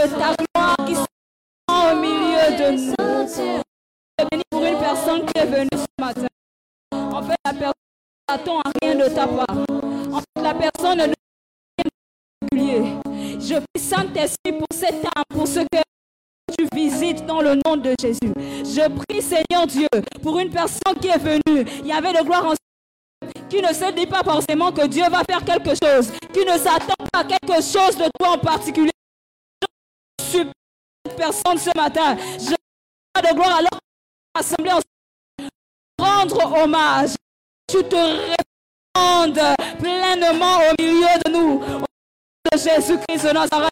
de ta gloire qui sont au milieu de nous. Je bénis pour une personne qui est venue ce matin. En fait, la personne n'attend rien de ta part. En fait, la personne ne. Je prie Saint-Esprit pour cet âme, pour ce que tu visites dans le nom de Jésus. Je prie Seigneur Dieu pour une personne qui est venue. Il y avait de gloire en qui ne se dit pas forcément que Dieu va faire quelque chose, qui ne s'attend pas à quelque chose de toi en particulier. Suis cette personne ce matin. Je de gloire alors assemblée en rendre hommage. Tu te répandes pleinement au milieu de nous. De Jésus-Christ de Nazareth.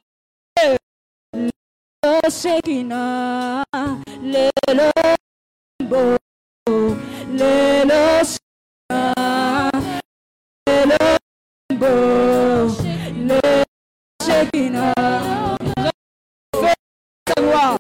Le Shekinah, le Lembo, le le Lembo, le Shekinah. Ton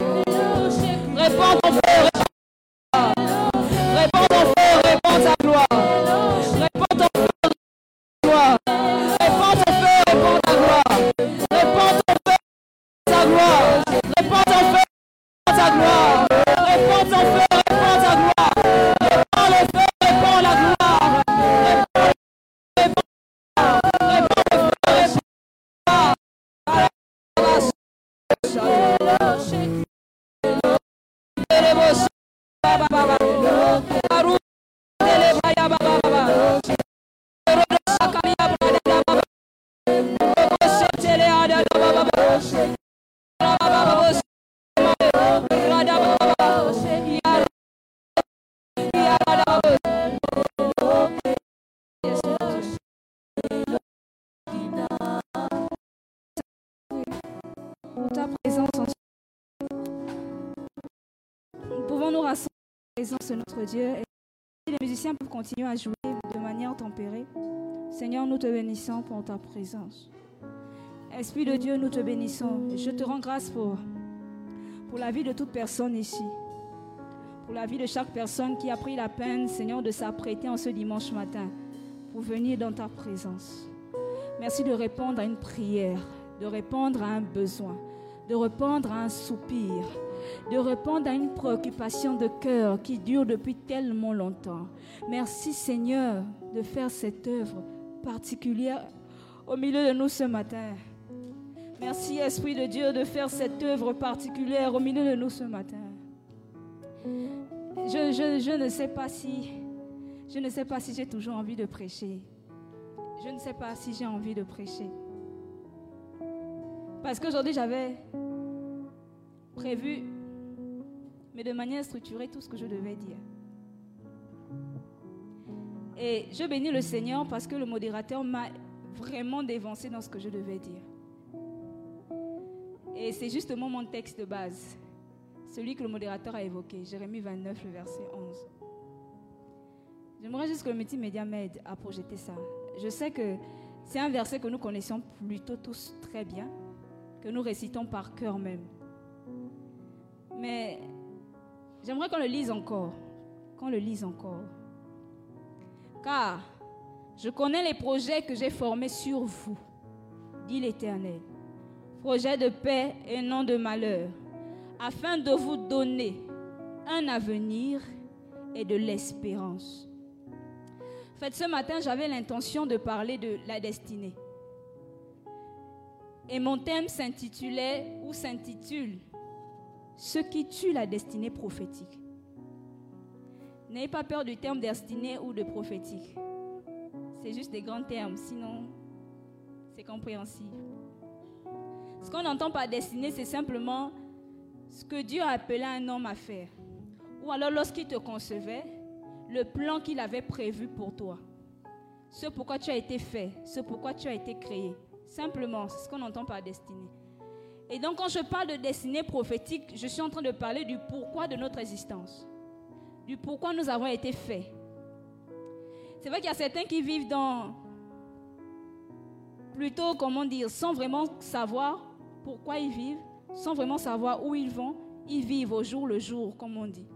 Dieu. Et les musiciens peuvent continuer à jouer de manière tempérée, Seigneur, nous te bénissons pour ta présence. Esprit de Dieu, nous te bénissons. Je te rends grâce pour, pour la vie de toute personne ici. Pour la vie de chaque personne qui a pris la peine, Seigneur, de s'apprêter en ce dimanche matin pour venir dans ta présence. Merci de répondre à une prière, de répondre à un besoin. De répondre à un soupir, de répondre à une préoccupation de cœur qui dure depuis tellement longtemps. Merci Seigneur de faire cette œuvre particulière au milieu de nous ce matin. Merci Esprit de Dieu de faire cette œuvre particulière au milieu de nous ce matin. Je, je, ne sais pas si j'ai toujours envie de prêcher. Je ne sais pas si j'ai envie de prêcher. Parce qu'aujourd'hui, j'avais prévu, mais de manière structurée, tout ce que je devais dire. Et je bénis le Seigneur parce que le modérateur m'a vraiment dévancé dans ce que je devais dire. Et c'est justement mon texte de base, celui que le modérateur a évoqué, Jérémie 29, le verset 11. J'aimerais juste que le multimédia m'aide à projeter ça. Je sais que c'est un verset que nous connaissons plutôt tous très bien, nous récitons par cœur même. Mais j'aimerais qu'on le lise encore, qu'on le lise encore. Car je connais les projets que j'ai formés sur vous, dit l'Éternel. Projets de paix et non de malheur, afin de vous donner un avenir et de l'espérance. En fait, ce matin, j'avais l'intention de parler de la destinée. Et mon thème s'intitulait ou s'intitule Ce qui tue la destinée prophétique. N'ayez pas peur du terme destinée ou de prophétique. C'est juste des grands termes, sinon c'est compréhensible. Ce qu'on entend par destinée, c'est simplement ce que Dieu a appelé un homme à faire. Ou alors lorsqu'il te concevait, le plan qu'il avait prévu pour toi. Ce pourquoi tu as été fait, ce pourquoi tu as été créé. Simplement, c'est ce qu'on entend par destinée. Et donc quand je parle de destinée prophétique, je suis en train de parler du pourquoi de notre existence. Du pourquoi nous avons été faits. C'est vrai qu'il y a certains qui vivent dans... Plutôt, comment dire, sans vraiment savoir pourquoi ils vivent, sans vraiment savoir où ils vont, ils vivent au jour le jour, comme on dit.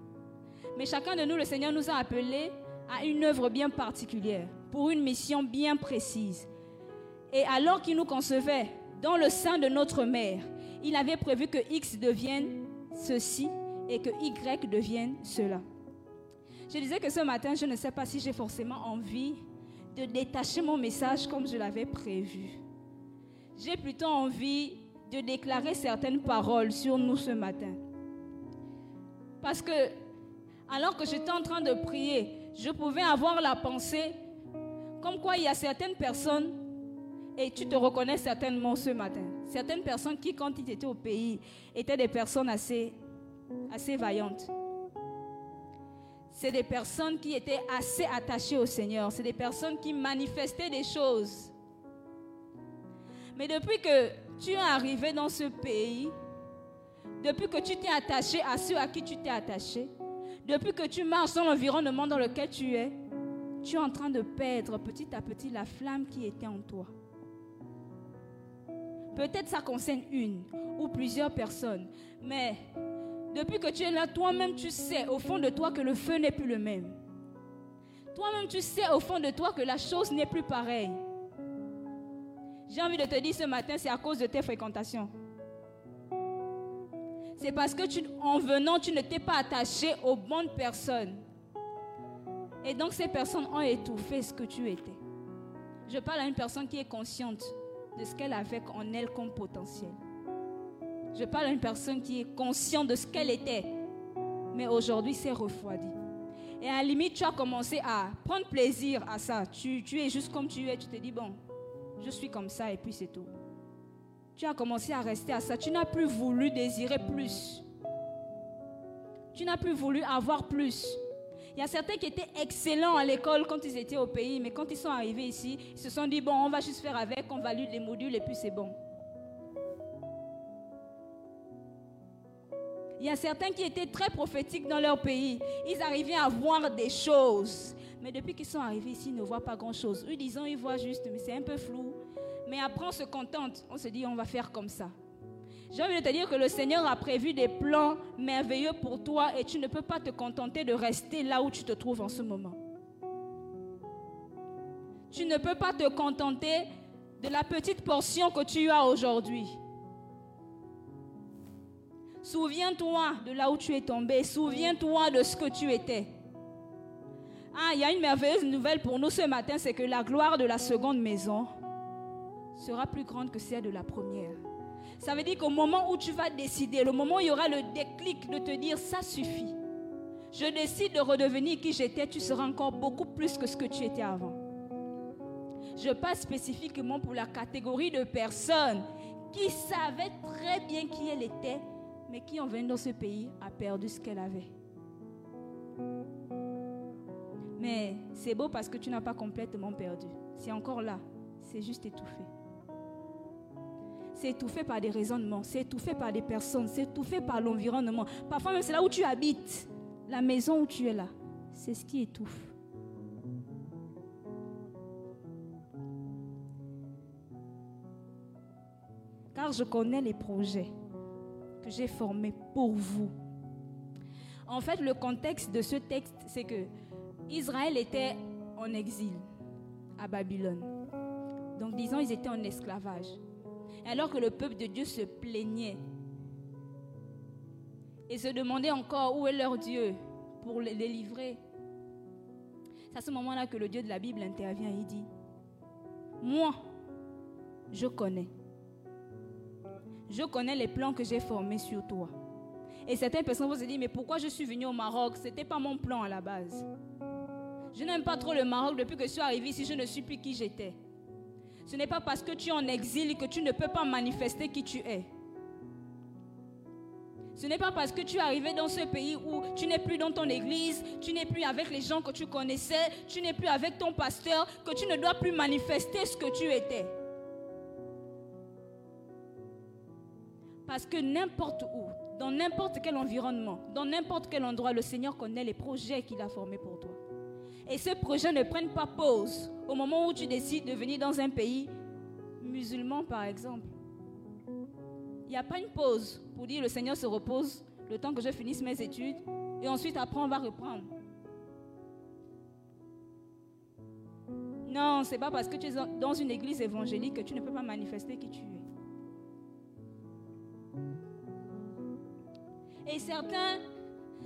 Mais chacun de nous, le Seigneur nous a appelés à une œuvre bien particulière, pour une mission bien précise. Et alors qu'il nous concevait dans le sein de notre mère, il avait prévu que X devienne ceci et que Y devienne cela. Je disais que ce matin, je ne sais pas si j'ai forcément envie de détacher mon message comme je l'avais prévu. J'ai plutôt envie de déclarer certaines paroles sur nous ce matin. Parce que alors que j'étais en train de prier, je pouvais avoir la pensée comme quoi il y a certaines personnes, et tu te reconnais certainement ce matin, certaines personnes qui, quand ils étaient au pays, étaient des personnes assez, assez vaillantes. C'est des personnes qui étaient assez attachées au Seigneur. C'est des personnes qui manifestaient des choses. Mais depuis que tu es arrivé dans ce pays, depuis que tu t'es attaché à ceux à qui tu t'es attaché, depuis que tu marches dans l'environnement dans lequel tu es, tu es en train de perdre petit à petit la flamme qui était en toi. Peut-être ça concerne une ou plusieurs personnes, mais depuis que tu es là, toi-même tu sais au fond de toi que le feu n'est plus le même. Toi-même tu sais au fond de toi que la chose n'est plus pareille. J'ai envie de te dire ce matin, c'est à cause de tes fréquentations c'est parce que en venant, tu ne t'es pas attaché aux bonnes personnes. Et donc ces personnes ont étouffé ce que tu étais. Je parle à une personne qui est consciente de ce qu'elle avait en elle comme potentiel. Je parle à une personne qui est consciente de ce qu'elle était, mais aujourd'hui c'est refroidi. Et à la limite, tu as commencé à prendre plaisir à ça. Tu, tu es juste comme tu es, tu te dis, bon, je suis comme ça et puis c'est tout. Tu as commencé à rester à ça. Tu n'as plus voulu désirer plus. Tu n'as plus voulu avoir plus. Il y a certains qui étaient excellents à l'école quand ils étaient au pays, mais quand ils sont arrivés ici, ils se sont dit, bon, on va juste faire avec, on valide les modules et puis c'est bon. Il y a certains qui étaient très prophétiques dans leur pays. Ils arrivaient à voir des choses. Mais depuis qu'ils sont arrivés ici, ils ne voient pas grand-chose. Eux, disons, ils voient juste, mais c'est un peu flou. Mais après, on se contente. On se dit, on va faire comme ça. J'ai envie de te dire que le Seigneur a prévu des plans merveilleux pour toi et tu ne peux pas te contenter de rester là où tu te trouves en ce moment. Tu ne peux pas te contenter de la petite portion que tu as aujourd'hui. Souviens-toi de là où tu es tombé. Souviens-toi de ce que tu étais. Ah, il y a une merveilleuse nouvelle pour nous ce matin, c'est que la gloire de la seconde maison sera plus grande que celle de la première. Ça veut dire qu'au moment où tu vas décider, le moment où il y aura le déclic de te dire ça suffit, je décide de redevenir qui j'étais, tu seras encore beaucoup plus que ce que tu étais avant. Je passe spécifiquement pour la catégorie de personnes qui savaient très bien qui elle était, mais qui en venant dans ce pays a perdu ce qu'elle avait. Mais c'est beau parce que tu n'as pas complètement perdu. C'est encore là. C'est juste étouffé. C'est étouffé par des raisonnements, c'est étouffé par des personnes, c'est étouffé par l'environnement. Parfois même c'est là où tu habites, la maison où tu es là. C'est ce qui étouffe. Car je connais les projets que j'ai formés pour vous. En fait, le contexte de ce texte, c'est que Israël était en exil à Babylone. Donc disons, ils étaient en esclavage. Alors que le peuple de Dieu se plaignait et se demandait encore où est leur Dieu pour les délivrer. C'est à ce moment-là que le Dieu de la Bible intervient et dit, moi, je connais. Je connais les plans que j'ai formés sur toi. Et certaines personnes vont se dire, mais pourquoi je suis venu au Maroc? Ce n'était pas mon plan à la base. Je n'aime pas trop le Maroc depuis que je suis arrivé ici, je ne suis plus qui j'étais. Ce n'est pas parce que tu es en exil que tu ne peux pas manifester qui tu es. Ce n'est pas parce que tu es arrivé dans ce pays où tu n'es plus dans ton église, tu n'es plus avec les gens que tu connaissais, tu n'es plus avec ton pasteur, que tu ne dois plus manifester ce que tu étais. Parce que n'importe où, dans n'importe quel environnement, dans n'importe quel endroit, le Seigneur connaît les projets qu'il a formés pour toi. Et ce projet ne prenne pas pause au moment où tu décides de venir dans un pays musulman, par exemple. Il n'y a pas une pause pour dire le Seigneur se repose le temps que je finisse mes études et ensuite après on va reprendre. Non, c'est pas parce que tu es dans une église évangélique que tu ne peux pas manifester qui tu es. Et certains,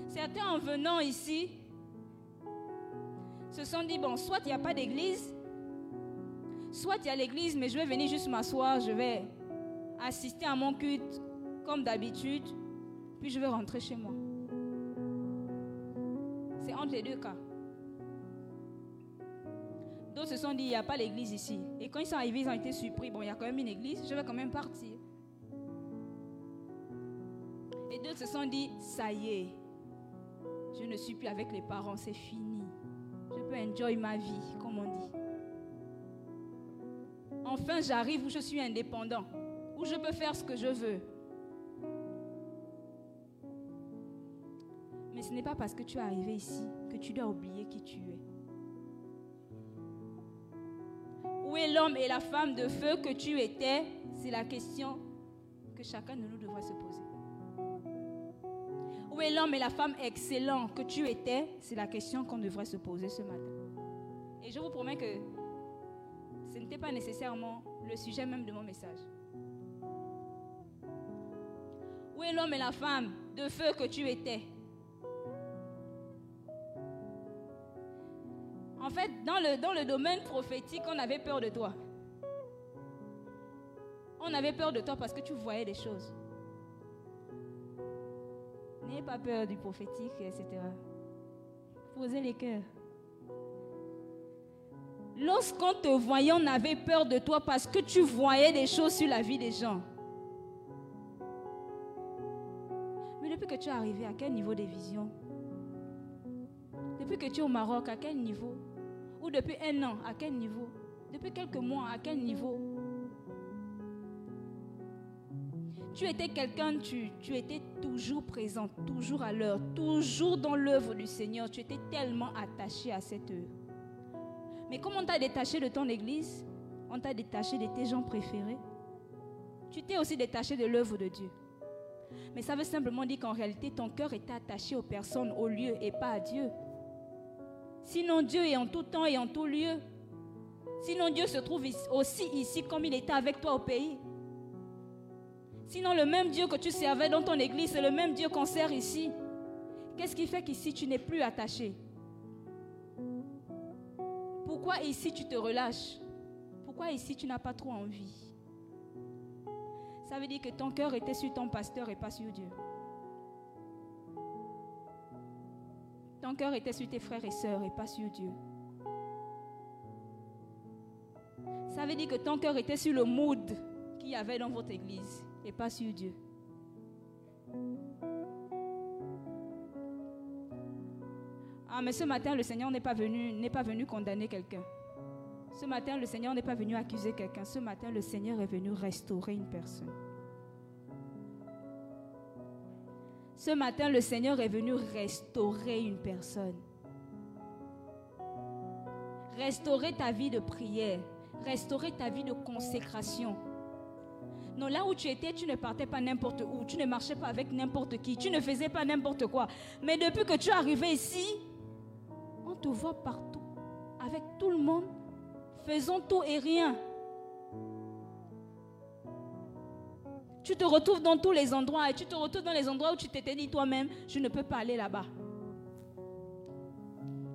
certains en venant ici, se sont dit, bon, soit il n'y a pas d'église, soit il y a l'église, mais je vais venir juste m'asseoir, je vais assister à mon culte comme d'habitude, puis je vais rentrer chez moi. C'est entre les deux cas. D'autres se sont dit, il n'y a pas l'église ici. Et quand ils sont arrivés, ils ont été surpris. Bon, il y a quand même une église, je vais quand même partir. Et d'autres se sont dit, ça y est, je ne suis plus avec les parents, c'est fini enjoy ma vie, comme on dit. Enfin, j'arrive où je suis indépendant, où je peux faire ce que je veux. Mais ce n'est pas parce que tu es arrivé ici que tu dois oublier qui tu es. Où est l'homme et la femme de feu que tu étais? C'est la question que chacun de nous devrait se poser. Où est l'homme et la femme excellents que tu étais? C'est la question qu'on devrait se poser ce matin. Et je vous promets que ce n'était pas nécessairement le sujet même de mon message. Où est l'homme et la femme de feu que tu étais? En fait, dans le, dans le domaine prophétique, on avait peur de toi. On avait peur de toi parce que tu voyais des choses. N'ayez pas peur du prophétique, etc. Posez les cœurs. Lorsqu'on te voyait, on avait peur de toi parce que tu voyais des choses sur la vie des gens. Mais depuis que tu es arrivé, à quel niveau des visions? Depuis que tu es au Maroc, à quel niveau? Ou depuis un an, à quel niveau? Depuis quelques mois, à quel niveau? Tu étais quelqu'un, tu, tu étais toujours présent, toujours à l'heure, toujours dans l'œuvre du Seigneur. Tu étais tellement attaché à cette œuvre. Mais comment on t'a détaché de ton église On t'a détaché de tes gens préférés. Tu t'es aussi détaché de l'œuvre de Dieu. Mais ça veut simplement dire qu'en réalité, ton cœur était attaché aux personnes, aux lieux et pas à Dieu. Sinon, Dieu est en tout temps et en tout lieu. Sinon, Dieu se trouve aussi ici comme il était avec toi au pays. Sinon, le même Dieu que tu servais dans ton église, c'est le même Dieu qu'on sert ici. Qu'est-ce qui fait qu'ici, tu n'es plus attaché? Pourquoi ici, tu te relâches? Pourquoi ici, tu n'as pas trop envie? Ça veut dire que ton cœur était sur ton pasteur et pas sur Dieu. Ton cœur était sur tes frères et sœurs et pas sur Dieu. Ça veut dire que ton cœur était sur le mood qu'il y avait dans votre église et pas sur Dieu. Ah, mais ce matin, le Seigneur n'est pas venu, n'est pas venu condamner quelqu'un. Ce matin, le Seigneur n'est pas venu accuser quelqu'un. Ce matin, le Seigneur est venu restaurer une personne. Ce matin, le Seigneur est venu restaurer une personne. Restaurer ta vie de prière. Restaurer ta vie de consécration. Non, là où tu étais, tu ne partais pas n'importe où. Tu ne marchais pas avec n'importe qui. Tu ne faisais pas n'importe quoi. Mais depuis que tu es arrivé ici, on te voit partout. Avec tout le monde. Faisons tout et rien. Tu te retrouves dans tous les endroits et tu te retrouves dans les endroits où tu t'étais dit toi-même, je ne peux pas aller là-bas.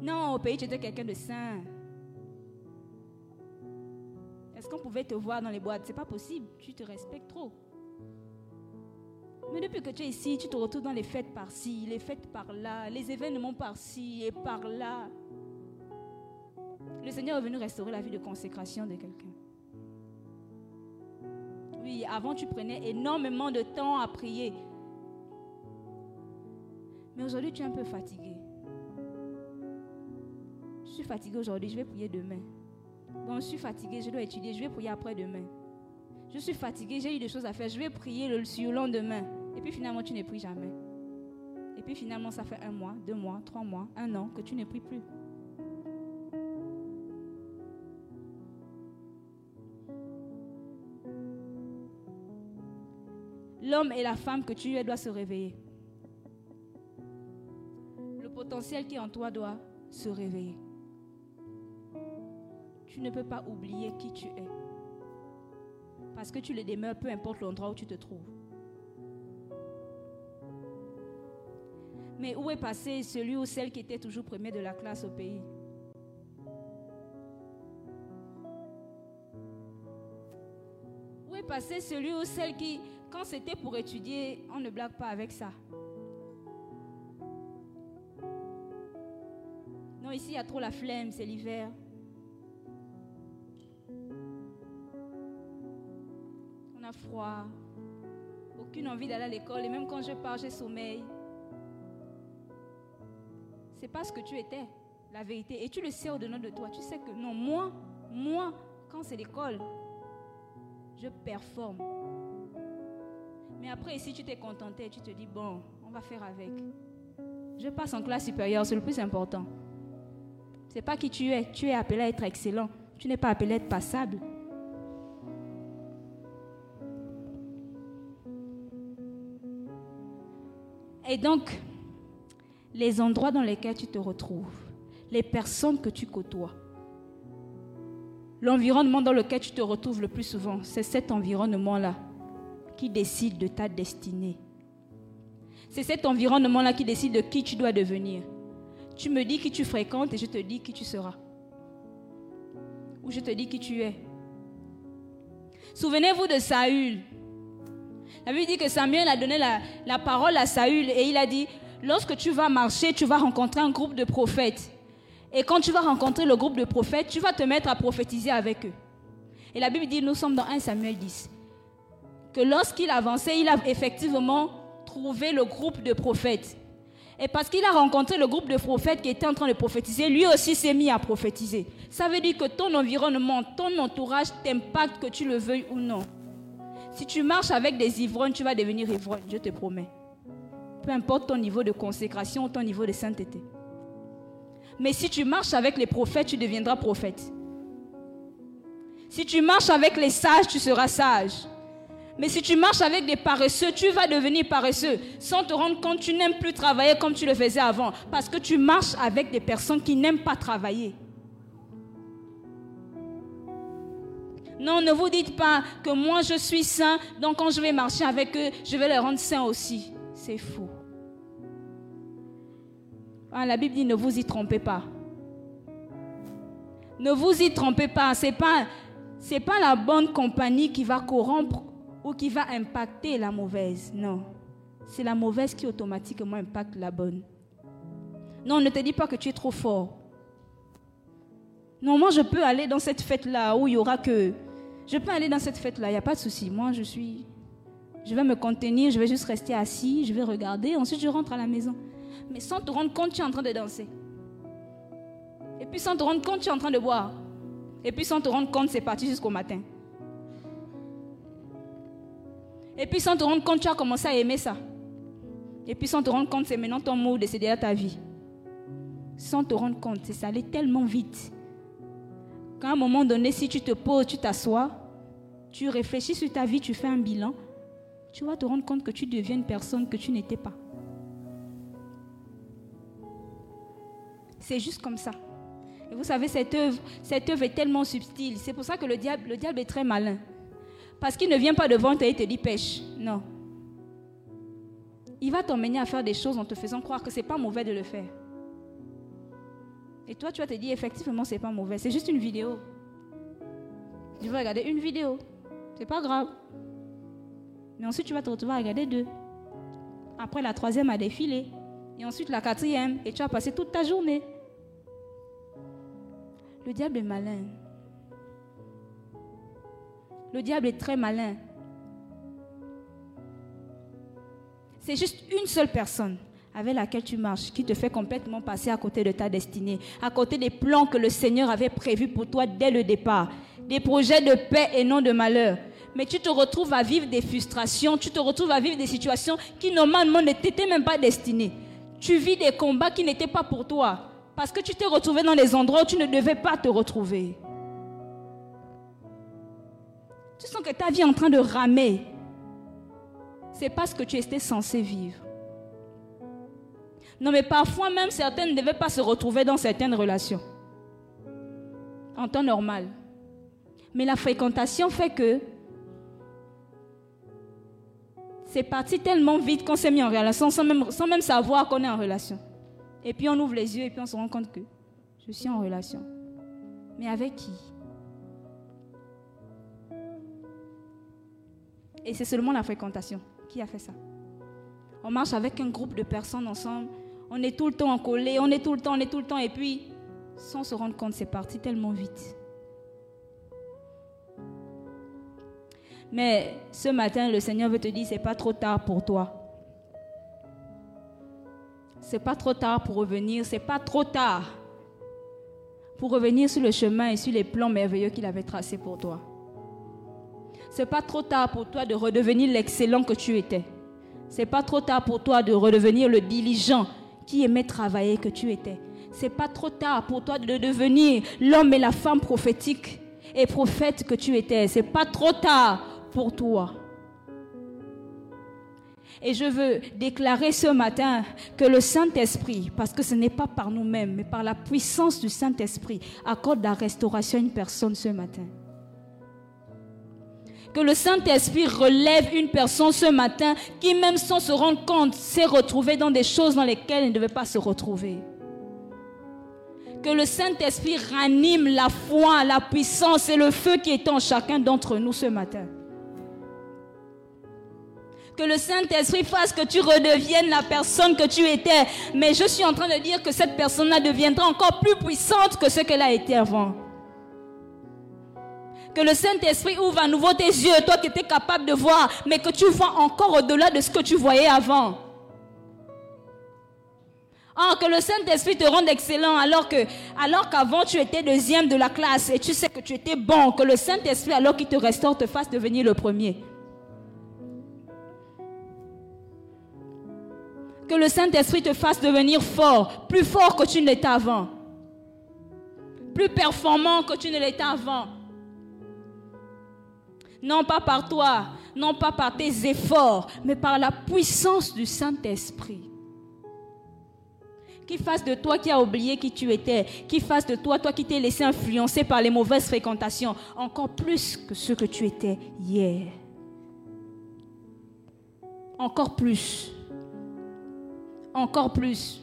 Non, au pays, tu étais quelqu'un de saint. Est-ce qu'on pouvait te voir dans les boîtes? C'est pas possible. Tu te respectes trop. Mais depuis que tu es ici, tu te retrouves dans les fêtes par-ci, les fêtes par-là, les événements par-ci et par-là. Le Seigneur est venu restaurer la vie de consécration de quelqu'un. Oui, avant tu prenais énormément de temps à prier. Mais aujourd'hui tu es un peu fatigué. Je suis fatigué aujourd'hui, je vais prier demain. Bon, je suis fatigué, je dois étudier, je vais prier après-demain. Je suis fatigué, j'ai eu des choses à faire, je vais prier le, le lendemain. Et puis finalement, tu ne pries jamais. Et puis finalement, ça fait un mois, deux mois, trois mois, un an que tu ne pries plus. L'homme et la femme que tu es doivent se réveiller. Le potentiel qui est en toi doit se réveiller. Tu ne peux pas oublier qui tu es. Parce que tu le demeures, peu importe l'endroit où tu te trouves. Mais où est passé celui ou celle qui était toujours premier de la classe au pays? Où est passé celui ou celle qui, quand c'était pour étudier, on ne blague pas avec ça? Non, ici, il y a trop la flemme, c'est l'hiver. Aucune envie d'aller à l'école, et même quand je pars, j'ai sommeil. C'est pas ce que tu étais, la vérité. Et tu le sais au-dedans de toi. Tu sais que non, moi, moi, quand c'est l'école, je performe. Mais après, si tu t'es contenté, tu te dis, bon, on va faire avec. Je passe en classe supérieure, c'est le plus important. C'est pas qui tu es. Tu es appelé à être excellent. Tu n'es pas appelé à être passable. Et donc, les endroits dans lesquels tu te retrouves, les personnes que tu côtoies, l'environnement dans lequel tu te retrouves le plus souvent, c'est cet environnement-là qui décide de ta destinée. C'est cet environnement-là qui décide de qui tu dois devenir. Tu me dis qui tu fréquentes et je te dis qui tu seras. Ou je te dis qui tu es. Souvenez-vous de Saül. La Bible dit que Samuel a donné la, parole à Saül et il a dit, lorsque tu vas marcher, tu vas rencontrer un groupe de prophètes. Et quand tu vas rencontrer le groupe de prophètes, tu vas te mettre à prophétiser avec eux. Et la Bible dit, nous sommes dans 1 Samuel 10, que lorsqu'il avançait, il a effectivement trouvé le groupe de prophètes. Et parce qu'il a rencontré le groupe de prophètes qui était en train de prophétiser, lui aussi s'est mis à prophétiser. Ça veut dire que ton environnement, ton entourage t'impacte que tu le veuilles ou non. Si tu marches avec des ivrognes, tu vas devenir ivrogne, je te promets. Peu importe ton niveau de consécration ou ton niveau de sainteté. Mais si tu marches avec les prophètes, tu deviendras prophète. Si tu marches avec les sages, tu seras sage. Mais si tu marches avec des paresseux, tu vas devenir paresseux. Sans te rendre compte, tu n'aimes plus travailler comme tu le faisais avant. Parce que tu marches avec des personnes qui n'aiment pas travailler. Non, ne vous dites pas que moi je suis saint, donc quand je vais marcher avec eux, je vais les rendre saints aussi. C'est faux. Ah, la Bible dit ne vous y trompez pas. Ne vous y trompez pas. Ce n'est pas, pas la bonne compagnie qui va corrompre ou qui va impacter la mauvaise. Non. C'est la mauvaise qui automatiquement impacte la bonne. Non, ne te dis pas que tu es trop fort. Non, moi je peux aller dans cette fête-là où il y aura que... Je peux aller dans cette fête-là, il n'y a pas de souci. Moi je suis... Je vais me contenir, je vais juste rester assis, je vais regarder, ensuite je rentre à la maison. Mais sans te rendre compte, tu es en train de danser. Et puis sans te rendre compte, tu es en train de boire. Et puis sans te rendre compte, c'est parti jusqu'au matin. Et puis sans te rendre compte, tu as commencé à aimer ça. Et puis sans te rendre compte, c'est maintenant ton mot de céder à ta vie. Sans te rendre compte, c'est ça allait tellement vite. Qu'à un moment donné, si tu te poses, tu t'assois, tu réfléchis sur ta vie, tu fais un bilan, tu vas te rendre compte que tu deviens une personne que tu n'étais pas. C'est juste comme ça. Et vous savez, cette œuvre, cette œuvre est tellement subtile. C'est pour ça que le diable, le diable est très malin. Parce qu'il ne vient pas devant toi et te dit pêche. Non. Il va t'emmener à faire des choses en te faisant croire que ce n'est pas mauvais de le faire. Et toi, tu vas te dire, effectivement, ce n'est pas mauvais. C'est juste une vidéo. Tu vas regarder une vidéo. C'est pas grave. Mais ensuite, tu vas te retrouver à regarder deux. Après, la troisième a défilé. Et ensuite, la quatrième. Et tu vas passer toute ta journée. Le diable est malin. Le diable est très malin. C'est juste une seule personne avec laquelle tu marches qui te fait complètement passer à côté de ta destinée, à côté des plans que le Seigneur avait prévus pour toi dès le départ, des projets de paix et non de malheur. Mais tu te retrouves à vivre des frustrations, tu te retrouves à vivre des situations qui normalement ne t'étaient même pas destinées. Tu vis des combats qui n'étaient pas pour toi. Parce que tu t'es retrouvé dans des endroits où tu ne devais pas te retrouver. Tu sens que ta vie est en train de ramer. C'est pas ce que tu étais censé vivre. Non, mais parfois même certains ne devaient pas se retrouver dans certaines relations. En temps normal. Mais la fréquentation fait que c'est parti tellement vite qu'on s'est mis en relation sans même, sans même savoir qu'on est en relation. Et puis on ouvre les yeux et puis on se rend compte que je suis en relation. Mais avec qui? Et c'est seulement la fréquentation qui a fait ça. On marche avec un groupe de personnes ensemble. On est tout le temps en collé, on est tout le temps, on est tout le temps. Et puis, sans se rendre compte, c'est parti tellement vite. Mais ce matin, le Seigneur veut te dire, c'est pas trop tard pour toi. C'est pas trop tard pour revenir, c'est pas trop tard pour revenir sur le chemin et sur les plans merveilleux qu'il avait tracés pour toi. C'est pas trop tard pour toi de redevenir l'excellent que tu étais. C'est pas trop tard pour toi de redevenir le diligent qui aimait travailler que tu étais. C'est pas trop tard pour toi de devenir l'homme et la femme prophétique et prophète que tu étais. C'est pas trop tard pour toi. Et je veux déclarer ce matin que le Saint-Esprit, parce que ce n'est pas par nous-mêmes, mais par la puissance du Saint-Esprit, accorde la restauration à une personne ce matin. Que le Saint-Esprit relève une personne ce matin qui, même sans se rendre compte, s'est retrouvée dans des choses dans lesquelles elle ne devait pas se retrouver. Que le Saint-Esprit ranime la foi, la puissance et le feu qui est en chacun d'entre nous ce matin. Que le Saint-Esprit fasse que tu redeviennes la personne que tu étais. Mais je suis en train de dire que cette personne-là deviendra encore plus puissante que ce qu'elle a été avant. Que le Saint-Esprit ouvre à nouveau tes yeux, toi qui étais capable de voir, mais que tu vois encore au-delà de ce que tu voyais avant. Oh, que le Saint-Esprit te rende excellent alors que, alors qu'avant tu étais deuxième de la classe et tu sais que tu étais bon. Que le Saint-Esprit, alors qu'il te restaure, te fasse devenir le premier. Que le Saint-Esprit te fasse devenir fort, plus fort que tu ne l'étais avant. Plus performant que tu ne l'étais avant. Non pas par toi, non pas par tes efforts, mais par la puissance du Saint-Esprit. Qui fasse de toi qui a oublié qui tu étais. Qui fasse de toi, toi qui t'es laissé influencer par les mauvaises fréquentations. Encore plus que ce que tu étais hier. Encore plus. Encore plus.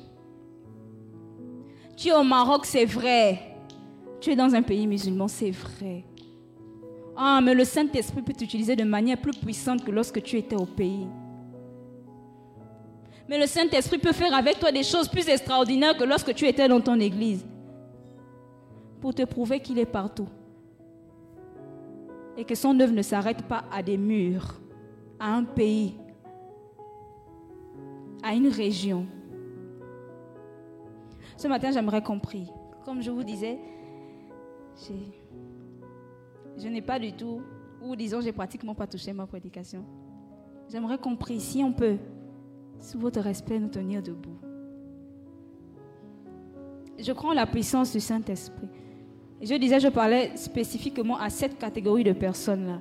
Tu es au Maroc, c'est vrai. Tu es dans un pays musulman, c'est vrai. Ah, mais le Saint-Esprit peut t'utiliser de manière plus puissante que lorsque tu étais au pays. Mais le Saint-Esprit peut faire avec toi des choses plus extraordinaires que lorsque tu étais dans ton église. Pour te prouver qu'il est partout. Et que son œuvre ne s'arrête pas à des murs, à un pays, à une région. Ce matin, j'aimerais compris. Comme je vous disais, je n'ai pas du tout, ou disons, j'ai pratiquement pas touché ma prédication. J'aimerais compris si on peut, sous votre respect, nous tenir debout. Je crois en la puissance du Saint-Esprit. Je disais, je parlais spécifiquement à cette catégorie de personnes-là.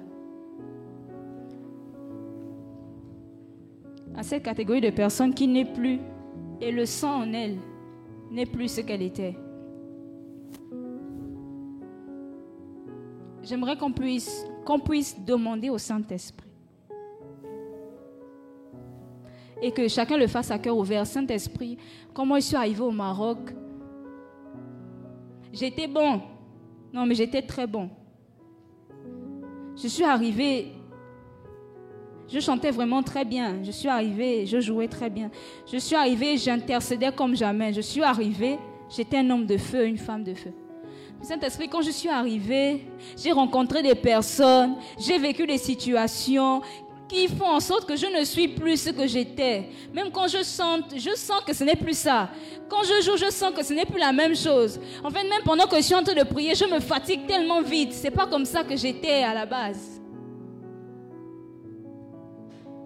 À cette catégorie de personnes qui n'est plus, et le sang en elle n'est plus ce qu'elle était. J'aimerais qu'on puisse, qu'on puisse demander au Saint-Esprit. Et que chacun le fasse à cœur ouvert. Saint-Esprit, comment je suis arrivé au Maroc? J'étais bon. Non, mais j'étais très bon. Je suis arrivé, je chantais vraiment très bien. Je suis arrivé, je jouais très bien. Je suis arrivé, j'intercédais comme jamais. Je suis arrivé, j'étais un homme de feu, une femme de feu. Saint-Esprit, quand je suis arrivée, j'ai rencontré des personnes, j'ai vécu des situations qui font en sorte que je ne suis plus ce que j'étais. Même quand je sens, je sens que ce n'est plus ça. Quand je joue, je sens que ce n'est plus la même chose. En fait, même pendant que je suis en train de prier, je me fatigue tellement vite. C'est pas comme ça que j'étais à la base.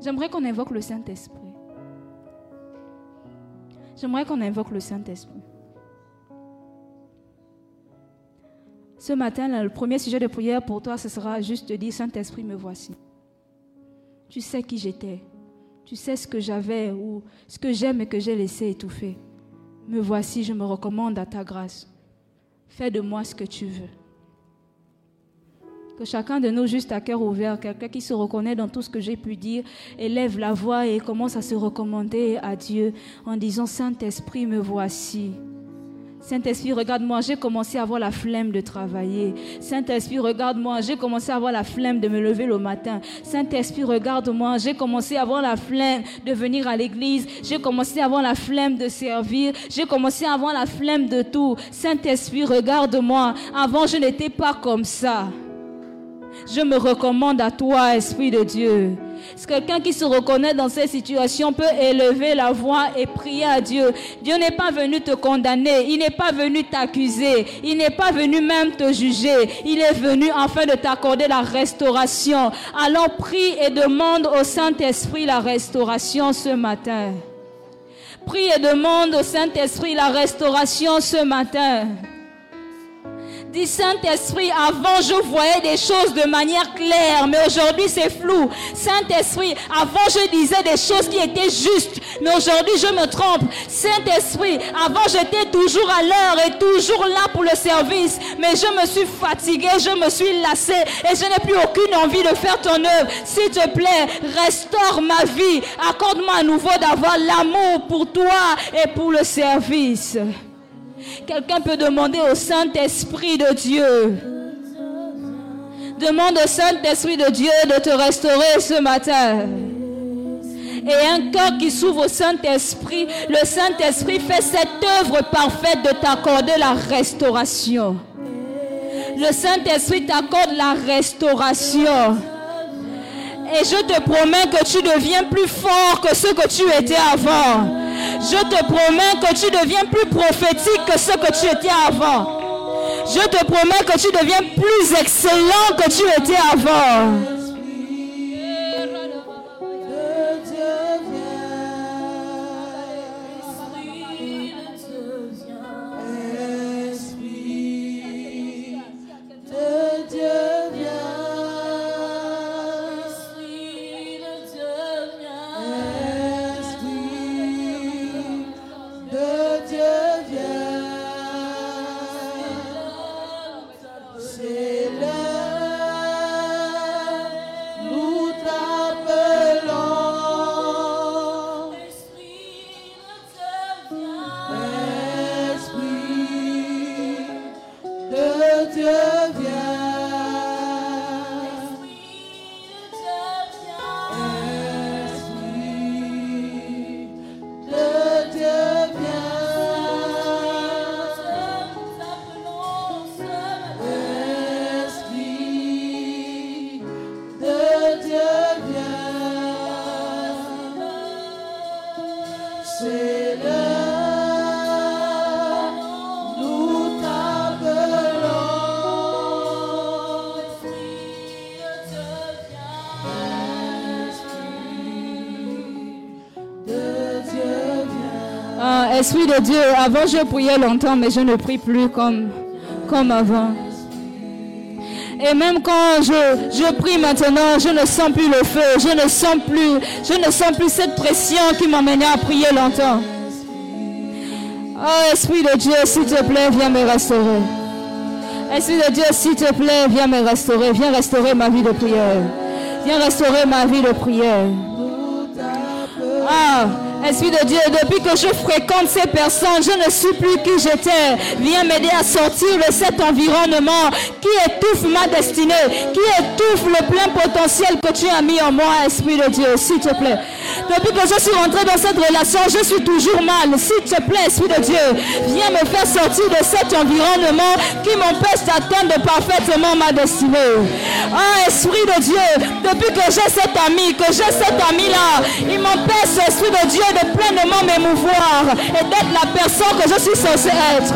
J'aimerais qu'on invoque le Saint-Esprit. J'aimerais qu'on invoque le Saint-Esprit. Ce matin, le premier sujet de prière pour toi, ce sera juste de dire, Saint-Esprit, me voici. Tu sais qui j'étais. Tu sais ce que j'avais ou ce que j'aime et que j'ai laissé étouffer. Me voici, je me recommande à ta grâce. Fais de moi ce que tu veux. Que chacun de nous, juste à cœur ouvert, quelqu'un qui se reconnaît dans tout ce que j'ai pu dire, élève la voix et commence à se recommander à Dieu en disant, Saint-Esprit, me voici. Saint-Esprit, regarde-moi, j'ai commencé à avoir la flemme de travailler. Saint-Esprit, regarde-moi, j'ai commencé à avoir la flemme de me lever le matin. Saint-Esprit, regarde-moi, j'ai commencé à avoir la flemme de venir à l'église. J'ai commencé à avoir la flemme de servir. J'ai commencé à avoir la flemme de tout. Saint-Esprit, regarde-moi. Avant, je n'étais pas comme ça. Je me recommande à toi, Esprit de Dieu. Quelqu'un qui se reconnaît dans cette situation peut élever la voix et prier à Dieu. Dieu n'est pas venu te condamner, il n'est pas venu t'accuser, il n'est pas venu même te juger. Il est venu afin de t'accorder la restauration. Alors prie et demande au Saint-Esprit la restauration ce matin. Prie et demande au Saint-Esprit la restauration ce matin. Dis Saint-Esprit, avant je voyais des choses de manière claire, mais aujourd'hui c'est flou. Saint-Esprit, avant je disais des choses qui étaient justes, mais aujourd'hui je me trompe. Saint-Esprit, avant j'étais toujours à l'heure et toujours là pour le service, mais je me suis fatigué, je me suis lassé et je n'ai plus aucune envie de faire ton œuvre. S'il te plaît, restaure ma vie. Accorde-moi à nouveau d'avoir l'amour pour toi et pour le service. Quelqu'un peut demander au Saint-Esprit de Dieu. Demande au Saint-Esprit de Dieu de te restaurer ce matin. Et un cœur qui s'ouvre au Saint-Esprit, le Saint-Esprit fait cette œuvre parfaite de t'accorder la restauration. Le Saint-Esprit t'accorde la restauration. Et je te promets que tu deviens plus fort que ce que tu étais avant. Je te promets que tu deviens plus prophétique que ce que tu étais avant. Je te promets que tu deviens plus excellent que tu étais avant. Esprit de Dieu, avant je priais longtemps, mais je ne prie plus comme, comme avant. Et même quand je, je prie maintenant, je ne sens plus le feu, je ne sens plus, je ne sens plus cette pression qui m'amenait à prier longtemps. Oh, Esprit de Dieu, s'il te plaît, viens me restaurer. Esprit de Dieu, s'il te plaît, viens me restaurer. Viens restaurer ma vie de prière. Viens restaurer ma vie de prière. Ah, Esprit de Dieu, depuis que je fréquente ces personnes, je ne suis plus qui j'étais. Viens m'aider à sortir de cet environnement qui étouffe ma destinée, qui étouffe le plein potentiel que tu as mis en moi, Esprit de Dieu, s'il te plaît. Depuis que je suis rentré dans cette relation, je suis toujours mal. S'il te plaît, Esprit de Dieu, viens me faire sortir de cet environnement qui m'empêche d'atteindre parfaitement ma destinée. Ah, Esprit de Dieu, depuis que j'ai cet ami, que j'ai cet ami-là, il m'empêche, Esprit de Dieu, de pleinement m'émouvoir et d'être la personne que je suis censé être.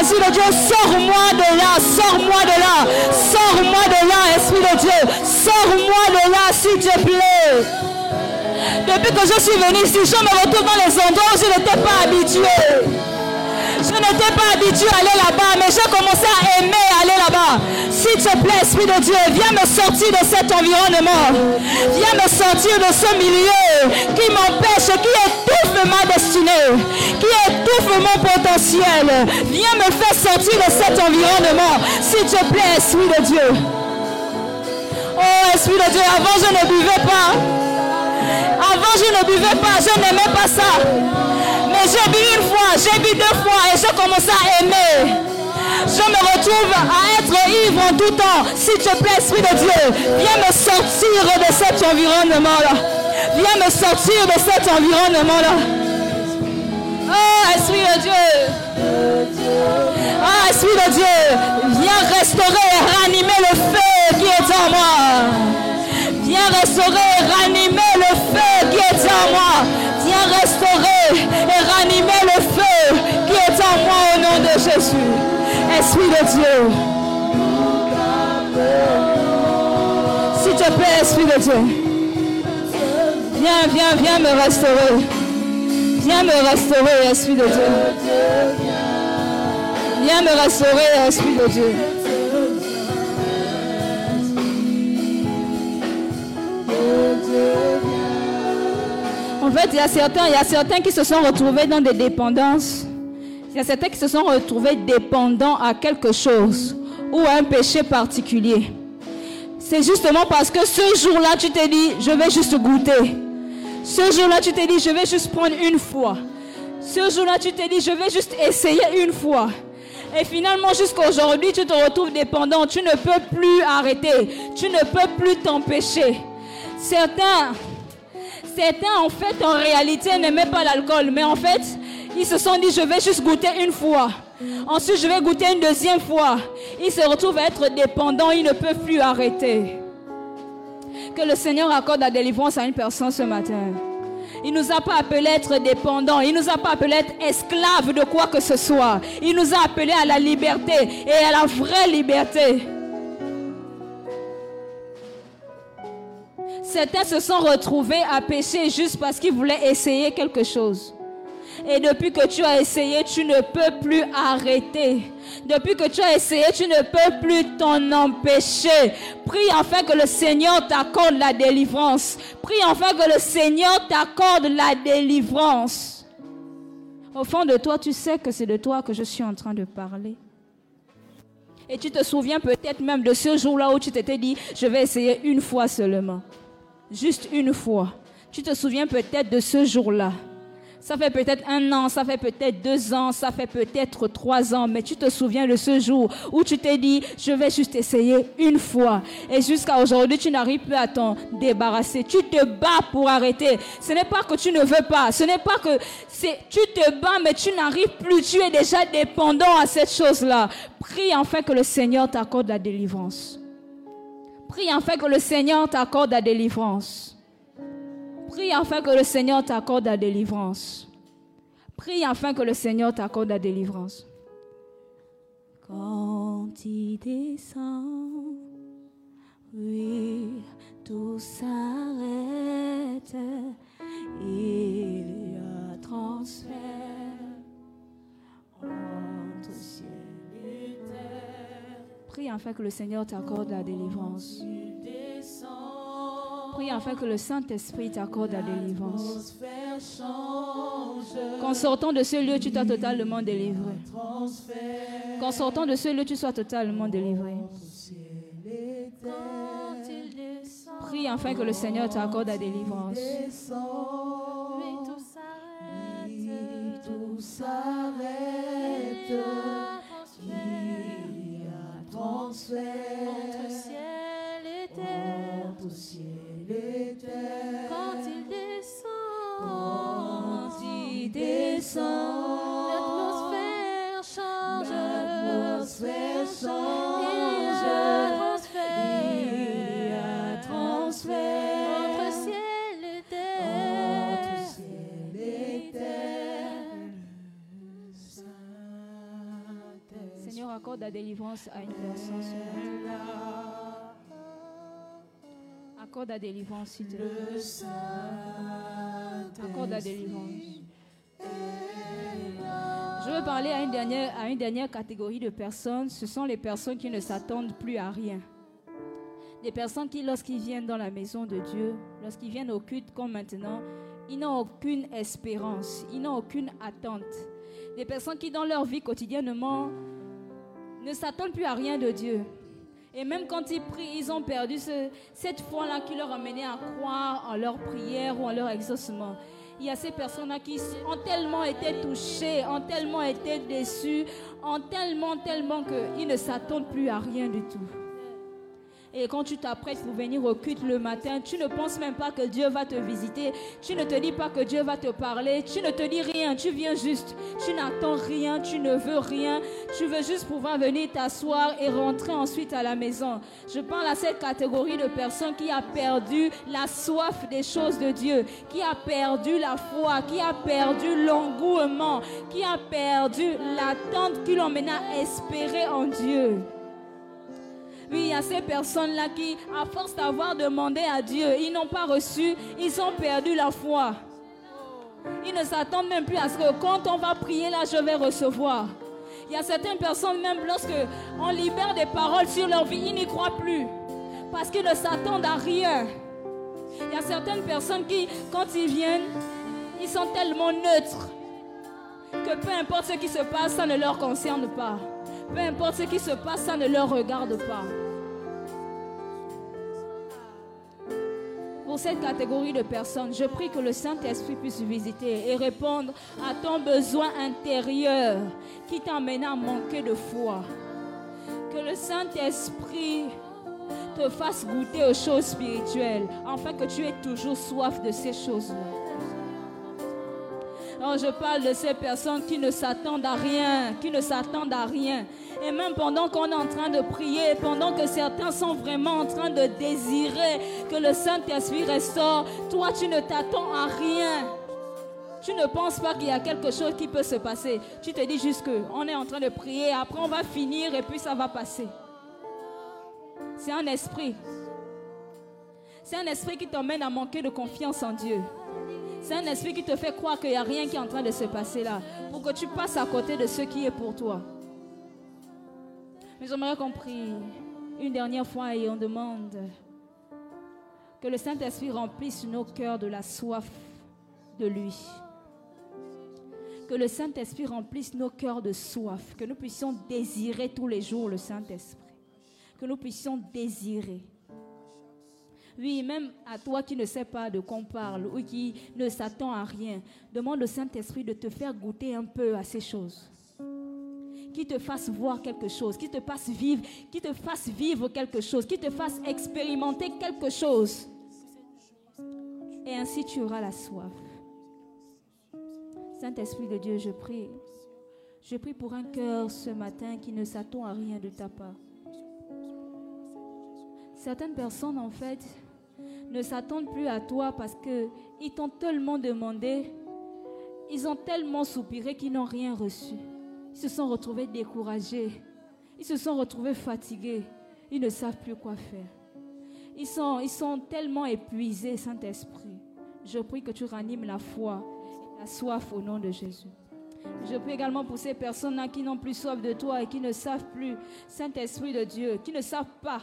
Esprit de Dieu, sors-moi de là, sors-moi de là, sors-moi de là, Esprit de Dieu, sors-moi de là, s'il te plaît. Depuis que je suis venu ici, je me retrouve dans les endroits où je n'étais pas habitué. Je n'étais pas habitué à aller là-bas, mais j'ai commencé à aimer aller là-bas. S'il te plaît, Esprit de Dieu, viens me sortir de cet environnement. Viens me sortir de ce milieu qui m'empêche, qui étouffe ma destinée, qui étouffe mon potentiel. Viens me faire sortir de cet environnement. S'il te plaît, Esprit de Dieu. Oh, Esprit de Dieu, avant je ne buvais pas. Avant je ne buvais pas, je n'aimais pas ça. Mais j'ai bu une fois, j'ai bu deux fois et j'ai commencé à aimer. Je me retrouve à être ivre en tout temps. S'il te plaît, Esprit de Dieu, viens me sortir de cet environnement-là. Viens me sortir de cet environnement-là. Oh, Esprit de Dieu. Ah, Esprit de Dieu, viens restaurer et ranimer le feu qui est en moi. Viens restaurer, ranimer le feu qui est en moi. Viens restaurer et ranimer le feu qui est en moi au nom de Jésus. Esprit de Dieu. S'il te plaît, Esprit de Dieu. Viens, viens, viens me restaurer. Viens me restaurer, Esprit de Dieu. Viens me restaurer, Esprit de Dieu. En fait, il y, a certains, il y a certains qui se sont retrouvés dans des dépendances. Il y a certains qui se sont retrouvés dépendants à quelque chose ou à un péché particulier. C'est justement parce que ce jour-là, tu t'es dit, je vais juste goûter. Ce jour-là, tu t'es dit, je vais juste prendre une fois. Ce jour-là, tu t'es dit, je vais juste essayer une fois. Et finalement, jusqu'à aujourd'hui, tu te retrouves dépendant. Tu ne peux plus arrêter. Tu ne peux plus t'empêcher. Certains, certains, en fait, en réalité, n'aimaient pas l'alcool. Mais en fait, ils se sont dit, je vais juste goûter une fois. Ensuite, je vais goûter une deuxième fois. Ils se retrouvent à être dépendants. Ils ne peuvent plus arrêter. Que le Seigneur accorde la délivrance à une personne ce matin. Il ne nous a pas appelé à être dépendants. Il ne nous a pas appelé à être esclaves de quoi que ce soit. Il nous a appelés à la liberté et à la vraie liberté. Certains se sont retrouvés à pécher juste parce qu'ils voulaient essayer quelque chose. Et depuis que tu as essayé, tu ne peux plus arrêter. Depuis que tu as essayé, tu ne peux plus t'en empêcher. Prie enfin que le Seigneur t'accorde la délivrance. Prie enfin que le Seigneur t'accorde la délivrance. Au fond de toi, tu sais que c'est de toi que je suis en train de parler. Et tu te souviens peut-être même de ce jour-là où tu t'étais dit, je vais essayer une fois seulement. Juste une fois. Tu te souviens peut-être de ce jour-là. Ça fait peut-être un an, ça fait peut-être deux ans, ça fait peut-être trois ans, mais tu te souviens de ce jour où tu t'es dit, je vais juste essayer une fois. Et jusqu'à aujourd'hui, tu n'arrives plus à t'en débarrasser. Tu te bats pour arrêter. Ce n'est pas que tu ne veux pas. Ce n'est pas que c'est, tu te bats, mais tu n'arrives plus. Tu es déjà dépendant à cette chose-là. Prie enfin que le Seigneur t'accorde la délivrance. Prie enfin que le Seigneur t'accorde la délivrance. Prie afin que le Seigneur t'accorde la délivrance. Prie afin que le Seigneur t'accorde la délivrance. Quand il descend, oui, tout s'arrête. Il y a transfert Prie afin que le Seigneur t'accorde la délivrance. Prie afin que le Saint-Esprit t'accorde la délivrance. Qu'en sortant de ce lieu, tu sois totalement délivré. Qu'en sortant de ce lieu, tu sois totalement délivré. Prie afin que le Seigneur t'accorde la délivrance. La délivrance à une personne. ce matin. Accorde la délivrance, s'il te plaît. Accorde la délivrance. Je veux parler à une, dernière, à une dernière catégorie de personnes. Ce sont les personnes qui ne s'attendent plus à rien. Des personnes qui, lorsqu'ils viennent dans la maison de Dieu, lorsqu'ils viennent au culte comme maintenant, ils n'ont aucune espérance, ils n'ont aucune attente. Des personnes qui, dans leur vie quotidiennement, ne s'attendent plus à rien de Dieu. Et même quand ils prient, ils ont perdu ce- cette foi-là qui leur amenait à croire en leur prière ou en leur exaucement. Il y a ces personnes-là qui ont tellement été touchées, ont tellement été déçues, ont tellement, tellement qu'ils ne s'attendent plus à rien du tout. Et quand tu t'apprêtes pour venir au culte le matin, tu ne penses même pas que Dieu va te visiter. Tu ne te dis pas que Dieu va te parler. Tu ne te dis rien. Tu viens juste. Tu n'attends rien. Tu ne veux rien. Tu veux juste pouvoir venir t'asseoir et rentrer ensuite à la maison. Je parle à cette catégorie de personnes qui a perdu la soif des choses de Dieu, qui a perdu la foi, qui a perdu l'engouement, qui a perdu l'attente qui l'emmène à espérer en Dieu. Il y a ces personnes-là qui, à force d'avoir demandé à Dieu, ils n'ont pas reçu, ils ont perdu la foi. Ils ne s'attendent même plus à ce que quand on va prier, là, je vais recevoir. Il y a certaines personnes, même lorsque on libère des paroles sur leur vie, ils n'y croient plus. Parce qu'ils ne s'attendent à rien. Il y a certaines personnes qui, quand ils viennent, ils sont tellement neutres que peu importe ce qui se passe, ça ne leur concerne pas. Peu importe ce qui se passe, ça ne leur regarde pas. Pour cette catégorie de personnes, je prie que le Saint-Esprit puisse visiter et répondre à ton besoin intérieur qui t'amène à manquer de foi. Que le Saint-Esprit te fasse goûter aux choses spirituelles, afin que tu aies toujours soif de ces choses-là. Je parle de ces personnes qui ne s'attendent à rien, qui ne s'attendent à rien. Et même pendant qu'on est en train de prier, pendant que certains sont vraiment en train de désirer que le Saint-Esprit restaure, toi tu ne t'attends à rien. Tu ne penses pas qu'il y a quelque chose qui peut se passer. Tu te dis juste que on est en train de prier, après on va finir et puis ça va passer. C'est un esprit. C'est un esprit qui t'emmène à manquer de confiance en Dieu. C'est un esprit qui te fait croire qu'il n'y a rien qui est en train de se passer là. Pour que tu passes à côté de ce qui est pour toi. Mais j'aimerais qu'on une dernière fois et on demande que le Saint-Esprit remplisse nos cœurs de la soif de lui. Que le Saint-Esprit remplisse nos cœurs de soif. Que nous puissions désirer tous les jours le Saint-Esprit. Que nous puissions désirer. Oui, même à toi qui ne sais pas de quoi on parle ou qui ne s'attend à rien, demande au Saint-Esprit de te faire goûter un peu à ces choses. Qui te fasse voir quelque chose, qui te fasse vivre, qui te fasse vivre quelque chose, qui te fasse expérimenter quelque chose. Et ainsi tu auras la soif. Saint-Esprit de Dieu, je prie. Je prie pour un cœur ce matin qui ne s'attend à rien de ta part. Certaines personnes, en fait, ne s'attendent plus à toi parce qu'ils t'ont tellement demandé Ils ont tellement soupiré qu'ils n'ont rien reçu. Ils se sont retrouvés découragés. Ils se sont retrouvés fatigués. Ils ne savent plus quoi faire. Ils sont, tellement épuisés, Saint-Esprit. Je prie que tu ranimes la foi et la soif au nom de Jésus. Je prie également pour ces personnes-là qui n'ont plus soif de toi et qui ne savent plus, Saint-Esprit de Dieu, qui ne savent pas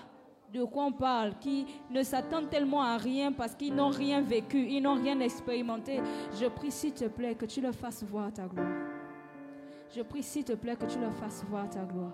de quoi on parle, qui ne s'attendent tellement à rien parce qu'ils n'ont rien vécu, ils n'ont rien expérimenté. Je prie, s'il te plaît, que tu leur fasses voir ta gloire. Je prie, s'il te plaît, que tu leur fasses voir ta gloire.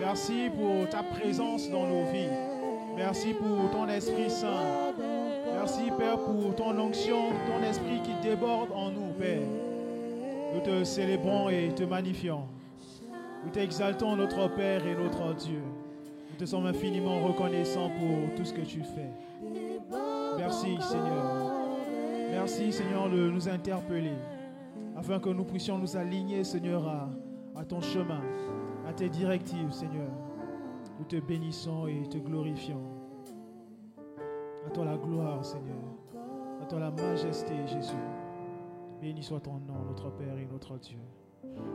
Merci pour ta présence dans nos vies. Merci pour ton Esprit Saint. Merci, Père, pour ton onction, ton esprit qui déborde en nous, Père. Nous te célébrons et te magnifions. Nous t'exaltons, notre Père et notre Dieu. Nous te sommes infiniment reconnaissants pour tout ce que tu fais. Merci, Seigneur. Merci, Seigneur, de nous interpeller afin que nous puissions nous aligner, Seigneur, à, à ton chemin, à tes directives, Seigneur. Nous te bénissons et te glorifions. À toi la gloire, Seigneur. À toi la majesté, Jésus. Béni soit ton nom, notre Père et notre Dieu.